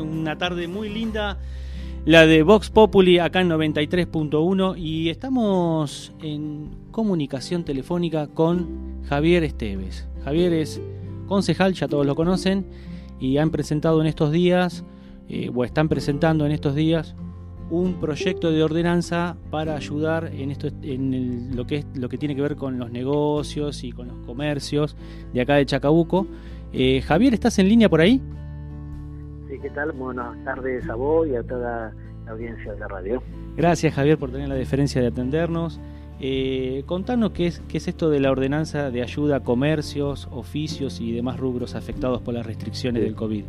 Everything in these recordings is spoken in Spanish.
una tarde muy linda, la de Vox Populi acá en 93.1 y estamos en comunicación telefónica con Javier Esteves. Javier es concejal, ya todos lo conocen, y han presentado en estos días, eh, o están presentando en estos días, un proyecto de ordenanza para ayudar en esto en lo que es lo que tiene que ver con los negocios y con los comercios de acá de Chacabuco. Eh, Javier, ¿estás en línea por ahí? Sí, ¿qué tal? Buenas tardes a vos y a toda la audiencia de la radio. Gracias, Javier, por tener la deferencia de atendernos. Eh, contanos qué es, qué es esto de la ordenanza de ayuda a comercios, oficios y demás rubros afectados por las restricciones del COVID.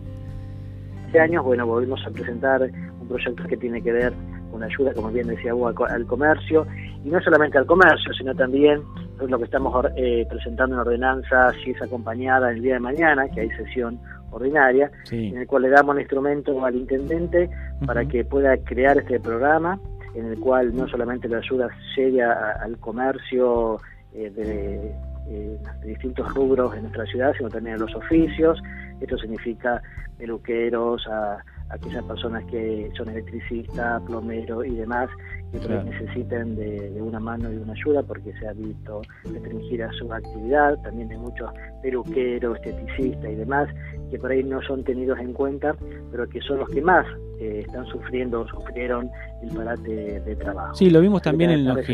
Hace años, bueno, volvimos a presentar un proyecto que tiene que ver con ayuda, como bien decía vos, al comercio, y no solamente al comercio, sino también lo que estamos eh, presentando en ordenanza, si es acompañada el día de mañana, que hay sesión ordinaria, en el cual le damos un instrumento al intendente para que pueda crear este programa, en el cual no solamente la ayuda llegue al comercio eh, de, eh, de, distintos rubros en nuestra ciudad, sino también a los oficios. Esto significa peluqueros, a aquellas personas que son electricistas, plomeros y demás, que necesiten de, una mano y una ayuda porque se ha visto restringida su actividad. También hay muchos peluqueros, esteticistas y demás que por ahí no son tenidos en cuenta, pero que son los que más eh, están sufriendo o sufrieron el parate de, trabajo. Sí, lo vimos también en los,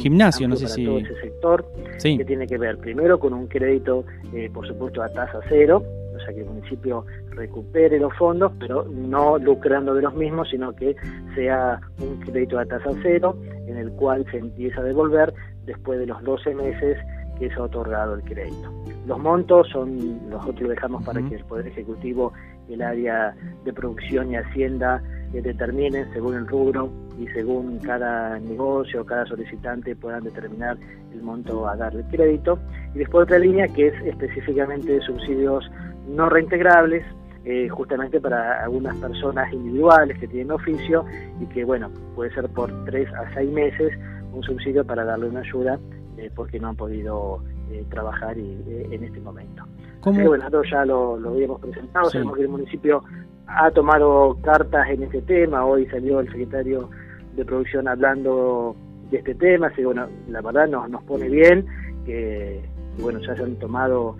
gimnasios, no sé si... Todo ese sector que tiene que ver primero con un crédito, eh, por supuesto, a tasa cero, o sea que el municipio recupere los fondos, pero no lucrando de los mismos, sino que sea un crédito a tasa cero, en el cual se empieza a devolver después de los 12 meses que ha otorgado el crédito. Los montos son, nosotros dejamos para que el Poder Ejecutivo, el área de producción y Hacienda eh, determinen según el rubro y según cada negocio, cada solicitante puedan determinar el monto a darle crédito. Y después otra línea que es específicamente subsidios no reintegrables, eh, justamente para algunas personas individuales que tienen oficio y que, bueno, puede ser por tres a seis meses un subsidio para darle una ayuda eh, porque no han podido eh, trabajar en este momento. ¿Cómo? bueno, nosotros ya lo, habíamos presentado, sabemos que el municipio ha tomado cartas en este tema, hoy salió el secretario de producción hablando de este tema, así bueno, la verdad nos, nos pone bien que, bueno, ya se han tomado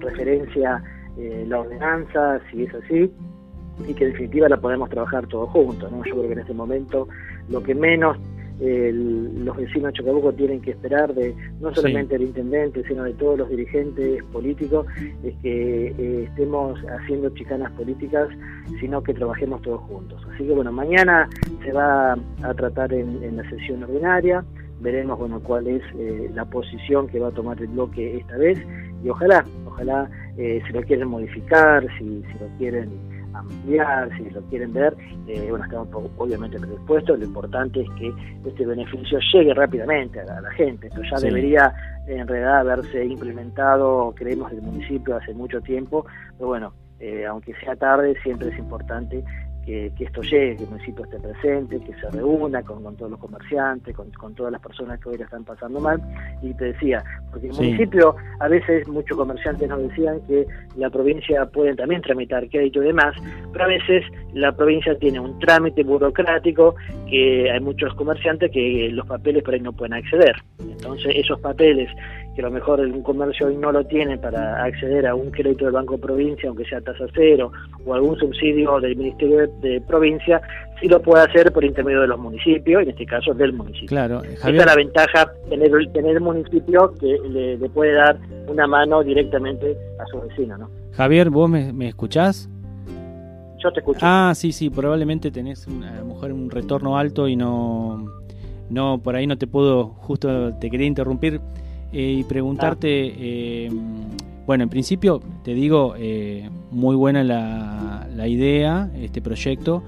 referencia eh, la ordenanza, si es así, y que en definitiva la podemos trabajar todos juntos. ¿no? Yo creo que en este momento lo que menos los vecinos de Chocabuco tienen que esperar de no solamente del intendente, sino de todos los dirigentes políticos, es que eh, estemos haciendo chicanas políticas, sino que trabajemos todos juntos. Así que bueno, mañana se va a tratar en, la sesión ordinaria, veremos bueno cuál es eh, la posición que va a tomar el bloque esta vez y ojalá, ojalá eh, si lo quieren modificar, si, si, lo quieren ampliar, si lo quieren ver, eh, bueno, estamos obviamente predispuestos, lo importante es que este beneficio llegue rápidamente a la, gente, esto ya debería en realidad haberse implementado, creemos, el municipio hace mucho tiempo, pero bueno, eh, aunque sea tarde, siempre es importante que, esto llegue, que el municipio esté presente, que se reúna con, todos los comerciantes, con, todas las personas que hoy la están pasando mal. Y te decía, porque el municipio, a veces muchos comerciantes nos decían que la provincia pueden también tramitar crédito y demás, pero a veces la provincia tiene un trámite burocrático que hay muchos comerciantes que los papeles por ahí no pueden acceder. Entonces esos papeles que a lo mejor un comercio hoy no lo tiene para acceder a un crédito del Banco Provincia, aunque sea tasa cero, o algún subsidio del Ministerio de, Provincia, sí lo puede hacer por intermedio de los municipios, en este caso del municipio. Claro, Esa es la ventaja, tener, tener el municipio que le, puede dar una mano directamente a su vecino, ¿no? Javier, ¿vos me, me escuchás? Yo te escucho. Ah, sí, sí, probablemente tenés a lo mejor un retorno alto y no, no, por ahí no te puedo, justo te quería interrumpir eh, y preguntarte, eh, bueno, en principio te digo, eh, muy buena la, la, idea, este proyecto,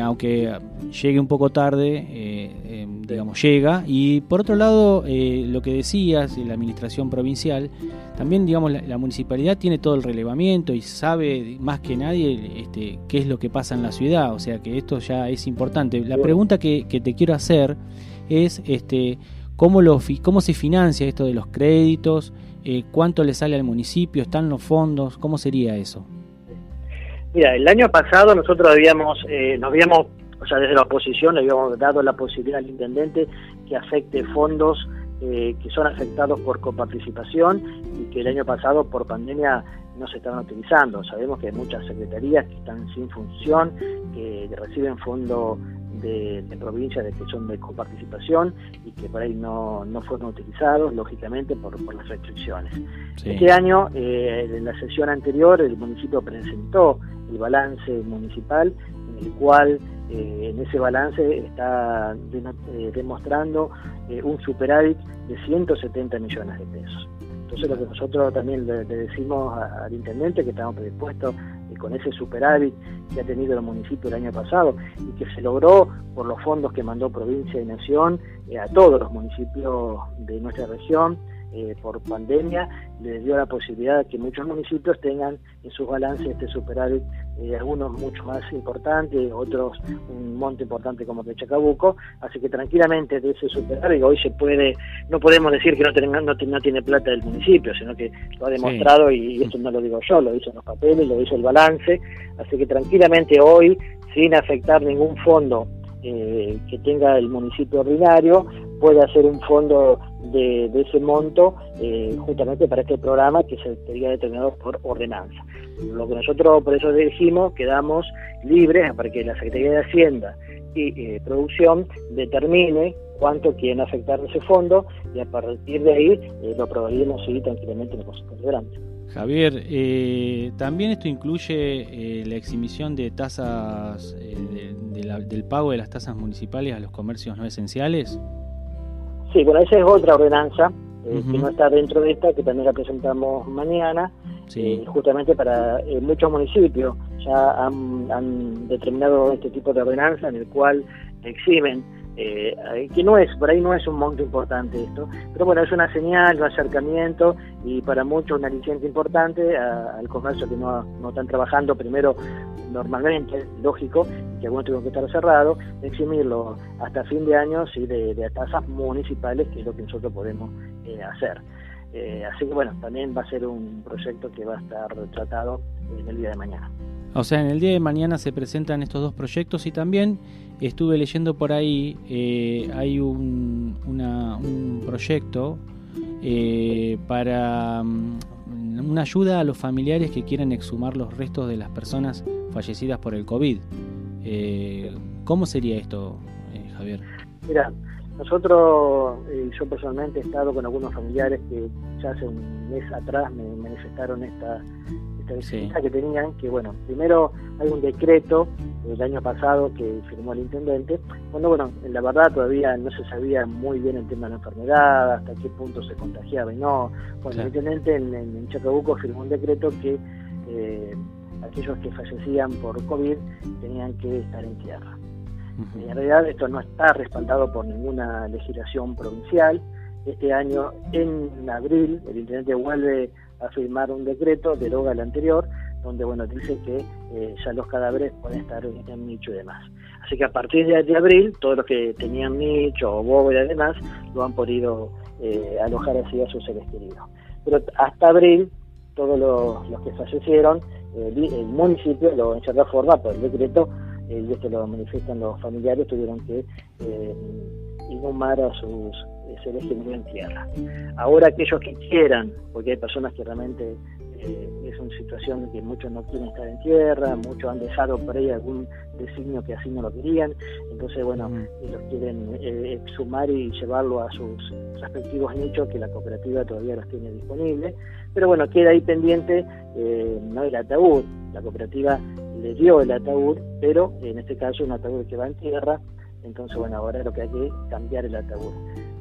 aunque llegue un poco tarde, digamos, llega. Y por otro lado, lo que decías, la administración provincial, también, digamos, la, municipalidad tiene todo el relevamiento y sabe más que nadie este, qué es lo que pasa en la ciudad, o sea que esto ya es importante. La pregunta que, que te quiero hacer es, este, ¿Cómo, lo, ¿Cómo se financia esto de los créditos? Eh, ¿Cuánto le sale al municipio? ¿Están los fondos? ¿Cómo sería eso? Mira, el año pasado nosotros habíamos, eh, nos habíamos, o sea, desde la oposición le habíamos dado la posibilidad al intendente que afecte fondos eh, que son afectados por coparticipación y que el año pasado por pandemia no se estaban utilizando. Sabemos que hay muchas secretarías que están sin función, que reciben fondos de, provincias de que son de coparticipación y que por ahí no, no fueron utilizados, lógicamente, por, las restricciones. Este año, eh, en la sesión anterior, el municipio presentó el balance municipal en el cual eh, en ese balance está eh, demostrando eh, un superávit de 170 millones de pesos. Entonces lo que nosotros también le, decimos al intendente que estamos predispuestos con ese superávit que ha tenido el municipio el año pasado y que se logró por los fondos que mandó provincia y nación a todos los municipios de nuestra región, eh, por pandemia le dio la posibilidad de que muchos municipios tengan en sus balances este superávit, eh, algunos mucho más importantes, otros un monte importante como el de Chacabuco, así que tranquilamente de ese superávit hoy se puede, no podemos decir que no, tenga, no, tiene plata el municipio, sino que lo ha demostrado y, esto no lo digo yo, lo hizo en los papeles, lo hizo el balance, así que tranquilamente hoy, sin afectar ningún fondo eh, que tenga el municipio ordinario, puede hacer un fondo de, ese monto eh, justamente para este programa que se sería determinado por ordenanza. Lo que nosotros por eso dijimos, quedamos libres para que la Secretaría de Hacienda y eh, Producción determine cuánto quieren afectar ese fondo y a partir de ahí eh, lo aprobaríamos seguir tranquilamente en el Consejo Deliberante. Javier, también esto incluye la exhibición de tasas, del pago de las tasas municipales a los comercios no esenciales. Sí, bueno, esa es otra ordenanza eh, que no está dentro de esta, que también la presentamos mañana, eh, justamente para eh, muchos municipios. Ya han, determinado este tipo de ordenanza en el cual eximen, que no es, por ahí no es un monto importante esto, pero bueno, es una señal, un acercamiento y para muchos una licencia importante al comercio que no, no están trabajando primero normalmente, lógico, que algunos tuvieron que estar cerrados, eximirlo hasta fin de año y de, tasas municipales, que es lo que nosotros podemos eh, hacer. Eh, así que bueno, también va a ser un proyecto que va a estar tratado en el día de mañana. O sea, en el día de mañana se presentan estos dos proyectos y también estuve leyendo por ahí, eh, hay un, un proyecto para mm, una ayuda a los familiares que quieren exhumar los restos de las personas fallecidas por el COVID. Eh, ¿Cómo sería esto, eh, Javier? Mira, nosotros, eh, yo personalmente he estado con algunos familiares que ya hace un mes atrás me manifestaron esta, esta que tenían, que bueno, primero hay un decreto el año pasado que firmó el intendente, cuando bueno, en la verdad todavía no se sabía muy bien el tema de la enfermedad, hasta qué punto se contagiaba y no. Bueno, el intendente en, Chacabuco firmó un decreto que eh, aquellos que fallecían por COVID tenían que estar en tierra. En realidad esto no está respaldado por ninguna legislación provincial. Este año, en abril, el intendente vuelve a firmar un decreto, deroga el anterior, donde bueno dice que eh, ya los cadáveres pueden estar en, nicho y demás. Así que a partir de, abril, todos los que tenían nicho o bóveda y demás, lo han podido eh, alojar así a sus seres queridos. Pero hasta abril, todos los, que fallecieron, el municipio lo, en cierta forma, por el decreto, eh, y esto lo manifiestan los familiares, tuvieron que inhumar a sus seres queridos en tierra. Ahora aquellos que quieran, porque hay personas que realmente eh, es una situación que muchos no quieren estar en tierra, muchos han dejado por ahí algún designio que así no lo querían, entonces bueno, los quieren eh, exhumar y llevarlo a sus respectivos nichos que la cooperativa todavía los tiene disponibles, pero bueno, queda ahí pendiente eh, no el ataúd, la cooperativa le dio el ataúd, pero en este caso un ataúd que va en tierra, entonces bueno, ahora lo que hay que cambiar el ataúd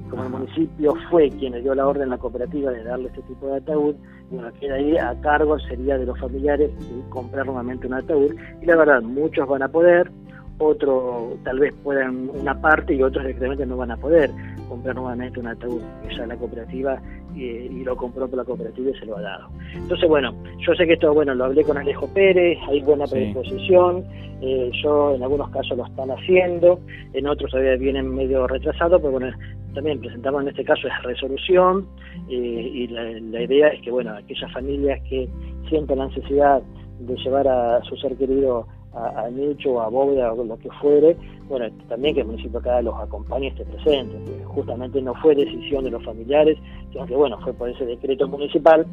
como el municipio fue quien le dio la orden a la cooperativa de darle este tipo de ataúd, bueno, queda ahí a cargo sería de los familiares comprar nuevamente un ataúd. Y la verdad, muchos van a poder, otros tal vez puedan una parte y otros directamente no van a poder comprar nuevamente un ataúd ya la cooperativa y lo compró por la cooperativa y se lo ha dado. Entonces, bueno, yo sé que esto, bueno, lo hablé con Alejo Pérez, hay buena predisposición, eh, yo en algunos casos lo están haciendo, en otros todavía vienen medio retrasados, pero bueno, también presentamos en este caso esa resolución eh, y la, idea es que, bueno, aquellas familias que sienten la necesidad de llevar a su ser querido a, nicho, a bóveda o lo que fuere, bueno, también que el municipio acá los acompañe esté presente, justamente no fue decisión de los familiares, sino que bueno, fue por ese decreto municipal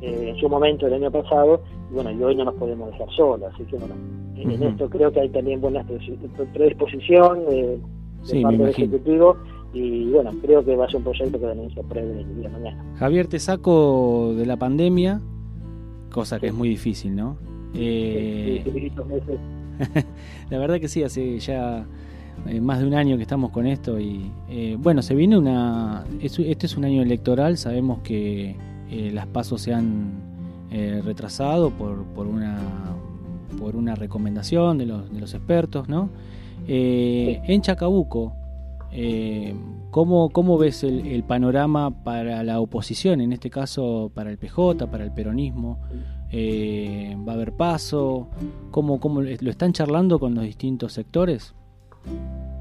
eh, en su momento el año pasado, y bueno, y hoy no nos podemos dejar solos, así que bueno, en esto creo que hay también buena predisposición eh, de parte del Ejecutivo y bueno, creo que va a ser un proyecto que también se apruebe el día de mañana. Javier, te saco de la pandemia, cosa que es muy difícil, ¿no? Eh, la verdad que sí, hace ya eh, más de un año que estamos con esto y eh, bueno, se viene una... este es un año electoral, sabemos que las pasos se han retrasado por, por, una, por una recomendación de los, de los expertos, ¿no? En Chacabuco, ¿cómo, ¿cómo, ves el, el, panorama para la oposición, en este caso para el PJ, para el peronismo? Eh, ¿Va a haber paso? ¿Cómo, ¿Cómo lo están charlando con los distintos sectores?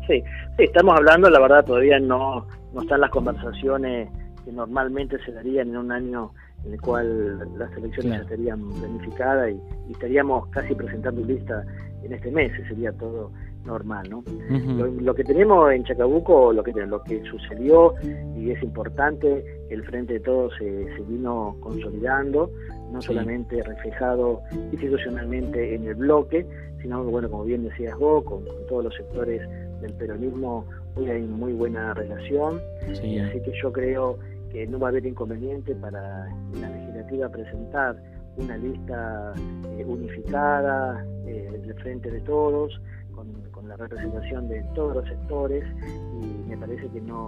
Sí, sí, estamos hablando, la verdad todavía no, no están las conversaciones que normalmente se darían en un año en el cual las elecciones estarían planificadas y, estaríamos casi presentando lista en este mes, sería todo normal, ¿no? lo, que tenemos en Chacabuco, lo que lo que sucedió y es importante, el Frente de Todos se, se vino consolidando, no solamente reflejado institucionalmente en el bloque, sino que, bueno, como bien decías vos, con, todos los sectores del peronismo hoy hay muy buena relación, así que yo creo que no va a haber inconveniente para la legislativa presentar una lista eh, unificada eh, del frente de todos, con, la representación de todos los sectores, y me parece que no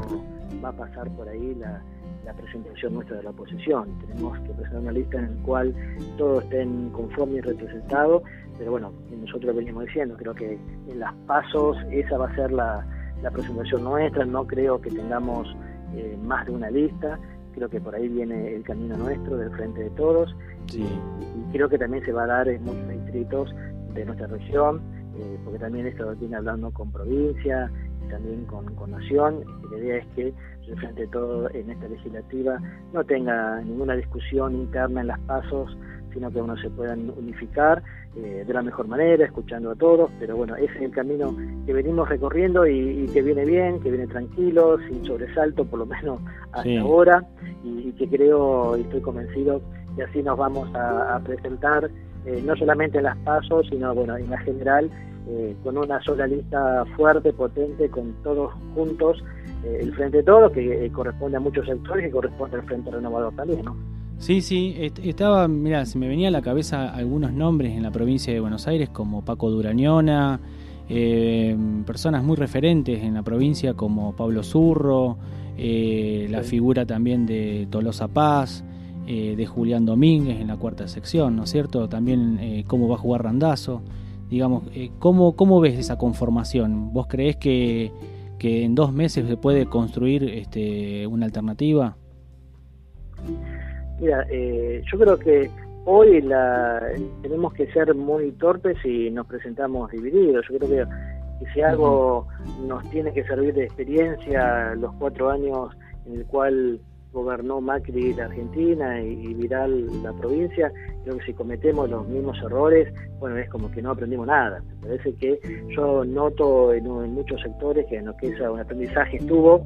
va a pasar por ahí la, la presentación nuestra de la oposición. Tenemos que presentar una lista en la cual todos estén conformes y representados, pero bueno, nosotros venimos diciendo, creo que en las pasos esa va a ser la, presentación nuestra, no creo que tengamos eh, más de una lista, creo que por ahí viene el camino nuestro del frente de todos y, creo que también se va a dar en muchos distritos de nuestra región, eh, porque también esto viene hablando con provincia también con, con nación, la idea es que Frente de Todo en esta legislativa no tenga ninguna discusión interna en las pasos, sino que uno se puedan unificar eh, de la mejor manera, escuchando a todos, pero bueno, ese es el camino que venimos recorriendo y, que viene bien, que viene tranquilo, sin sobresalto, por lo menos hasta ahora, y, que creo y estoy convencido que así nos vamos a, presentar, eh, no solamente en las pasos, sino bueno, en la general, eh, con una sola lista fuerte, potente, con todos juntos eh, el Frente de Todos, que eh, corresponde a muchos sectores, que corresponde al Frente Renovador también, ¿no? Sí, sí, estaba, mira, se me venía a la cabeza algunos nombres en la provincia de Buenos Aires, como Paco Durañona, personas muy referentes en la provincia como Pablo Zurro, la figura también de Tolosa Paz, de Julián Domínguez en la cuarta sección, ¿no es cierto? También cómo va a jugar Randazo. Digamos, ¿cómo, ¿cómo ves esa conformación? ¿Vos creés que que en dos meses se puede construir este, una alternativa? Mira, eh, yo creo que hoy la, tenemos que ser muy torpes y nos presentamos divididos. Yo creo que, si algo nos tiene que servir de experiencia los cuatro años en el cual gobernó Macri la Argentina y, Viral la provincia, creo que si cometemos los mismos errores, bueno, es como que no aprendimos nada. Me parece que yo noto en, muchos sectores que en lo que es un aprendizaje estuvo,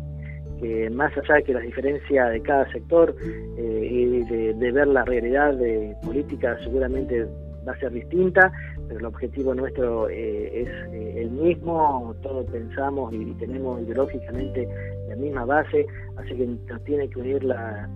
que más allá de que las diferencias de cada sector eh, y de, ver la realidad de política seguramente va a ser distinta, pero el objetivo nuestro eh, es eh, el mismo, todos pensamos y tenemos ideológicamente la misma base, así que nos tiene que unir la,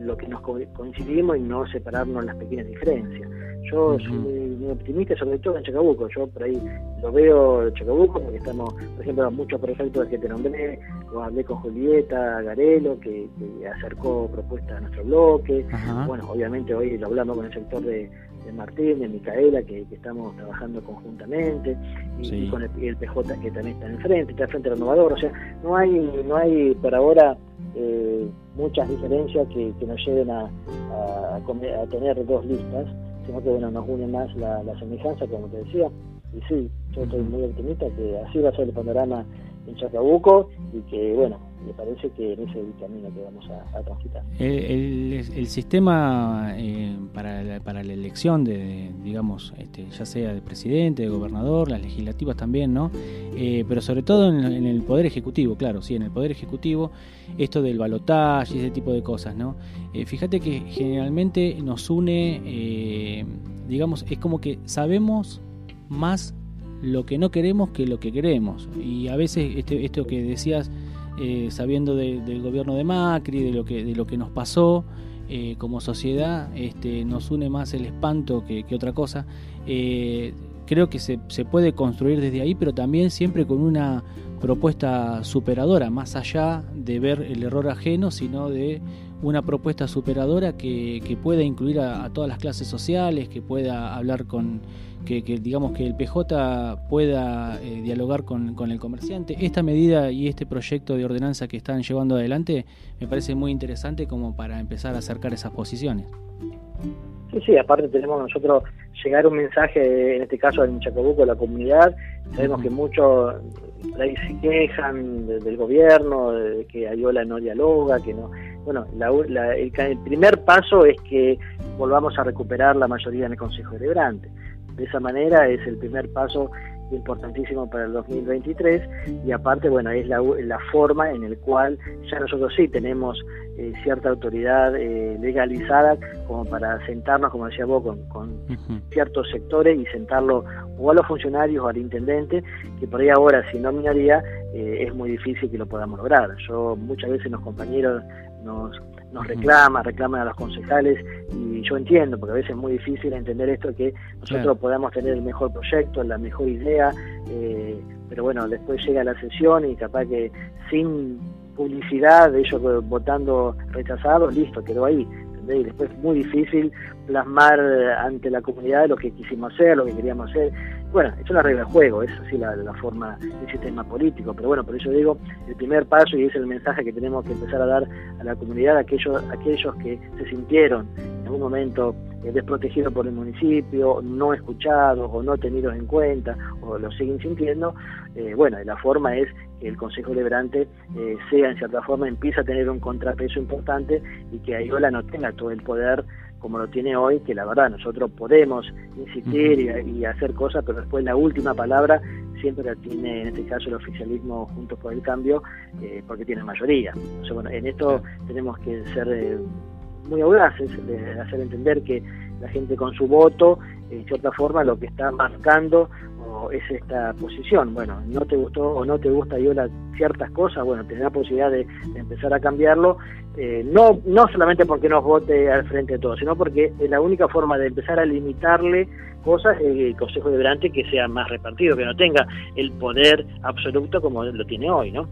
lo que nos coincidimos y no separarnos las pequeñas diferencias. Yo soy muy, optimista, sobre todo en Chacabuco. Yo por ahí lo veo en Chacabuco porque estamos, por ejemplo, muchos proyectos que te nombré. Lo hablé con Julieta Garelo, que, acercó propuestas a nuestro bloque. Bueno, obviamente hoy lo hablamos con el sector de, Martín, de Micaela, que, estamos trabajando conjuntamente, y, con el, PJ que también está enfrente, está frente al renovador. O sea, no hay, no hay por ahora eh, muchas diferencias que, nos lleven a, a, tener dos listas, sino que bueno, nos une más la, semejanza, como te decía. Y sí, yo estoy muy optimista que así va a ser el panorama en Chacabuco y que, bueno, me parece que en ese camino que vamos a, transitar. El, sistema eh, para, la, para la elección de, digamos, este, ya sea de presidente, de gobernador, las legislativas también, ¿no? Eh, pero sobre todo en, el Poder Ejecutivo, claro, sí, en el Poder Ejecutivo, esto del balotaje y ese tipo de cosas, ¿no? Eh, fíjate que generalmente nos une, digamos, es como que sabemos más lo que no queremos que lo que queremos. Y a veces este, esto que decías, eh, sabiendo del gobierno de Macri, de lo que, de lo que nos pasó eh, como sociedad, este, nos une más el espanto que, otra cosa. Eh, creo que se, se, puede construir desde ahí, pero también siempre con una propuesta superadora, más allá de ver el error ajeno, sino de una propuesta superadora que, que pueda incluir a, todas las clases sociales, que pueda hablar con, que, digamos que el PJ pueda eh, dialogar con, con, el comerciante. Esta medida y este proyecto de ordenanza que están llevando adelante me parece muy interesante como para empezar a acercar esas posiciones. Sí, sí, aparte tenemos nosotros llegar un mensaje, en este caso en Chacabuco, a la comunidad. Sabemos que muchos se quejan del gobierno, de que Ayola no dialoga, que no bueno, el, primer paso es que volvamos a recuperar la mayoría en el Consejo Deliberante. De esa manera es el primer paso importantísimo para el 2023 y aparte, bueno, es la, la forma en el cual ya nosotros sí tenemos eh, cierta autoridad eh, legalizada como para sentarnos, como decía vos, con, ciertos sectores y sentarlo o a los funcionarios o al intendente, que por ahí ahora si no minaría eh, es muy difícil que lo podamos lograr. Yo muchas veces los compañeros nos, nos reclama, reclaman a los concejales y yo entiendo, porque a veces es muy difícil entender esto, que nosotros podamos tener el mejor proyecto, la mejor idea, eh, pero bueno, después llega la sesión y capaz que sin publicidad de ellos votando rechazados, listo, quedó ahí. Y después es muy difícil plasmar ante la comunidad lo que quisimos hacer, lo que queríamos hacer. Bueno, es una regla de juego, es así la, la forma del sistema político, pero bueno, por eso digo, el primer paso y es el mensaje que tenemos que empezar a dar a la comunidad, a aquellos, aquellos que se sintieron en algún momento eh, desprotegidos por el municipio, no escuchados o no tenidos en cuenta o lo siguen sintiendo, eh, bueno, la forma es que el Consejo Deliberante eh, sea en cierta forma, empiece a tener un contrapeso importante y que Ayola no tenga todo el poder como lo tiene hoy, que la verdad nosotros podemos insistir y, hacer cosas, pero después la última palabra siempre la tiene en este caso el oficialismo Juntos por el Cambio, eh, porque tiene mayoría. bueno, en esto tenemos que ser eh, muy audaces, de hacer entender que la gente con su voto, en cierta forma, lo que está marcando es esta posición. Bueno, no te gustó o no te gusta Yola ciertas cosas, bueno, tener la posibilidad de, empezar a cambiarlo, eh, no, no solamente porque nos vote al frente de todos, sino porque es la única forma de empezar a limitarle cosas el Consejo Deliberante que sea más repartido, que no tenga el poder absoluto como lo tiene hoy, ¿no?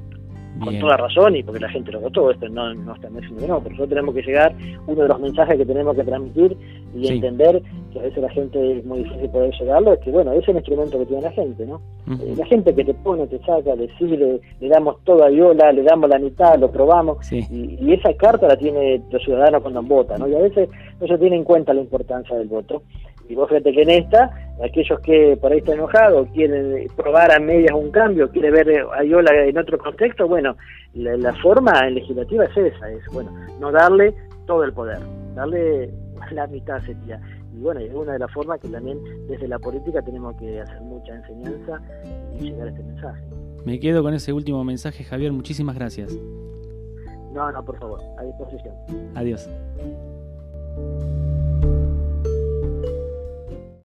Con toda razón y porque la gente lo votó, esto no, no está diciendo que no, pero nosotros tenemos que llegar, uno de los mensajes que tenemos que transmitir y entender que a veces la gente es muy difícil poder llegarlo, es que bueno, es el instrumento que tiene la gente, ¿no? Eh, la gente que te pone, te saca, decide, le damos todo a Viola, le damos la mitad, lo probamos, y, esa carta la tiene los ciudadanos cuando votan, ¿no? Y a veces no se tiene en cuenta la importancia del voto. Y vos fíjate que en esta, aquellos que por ahí están enojados, quieren probar a medias un cambio, quieren ver a Iola en otro contexto, bueno, la, forma legislativa es esa, es, bueno, no darle todo el poder, darle la mitad sería. Y bueno, es una de las formas que también desde la política tenemos que hacer mucha enseñanza y llegar a este mensaje. Me quedo con ese último mensaje, Javier, muchísimas gracias. No, no, por favor, a disposición. Adiós.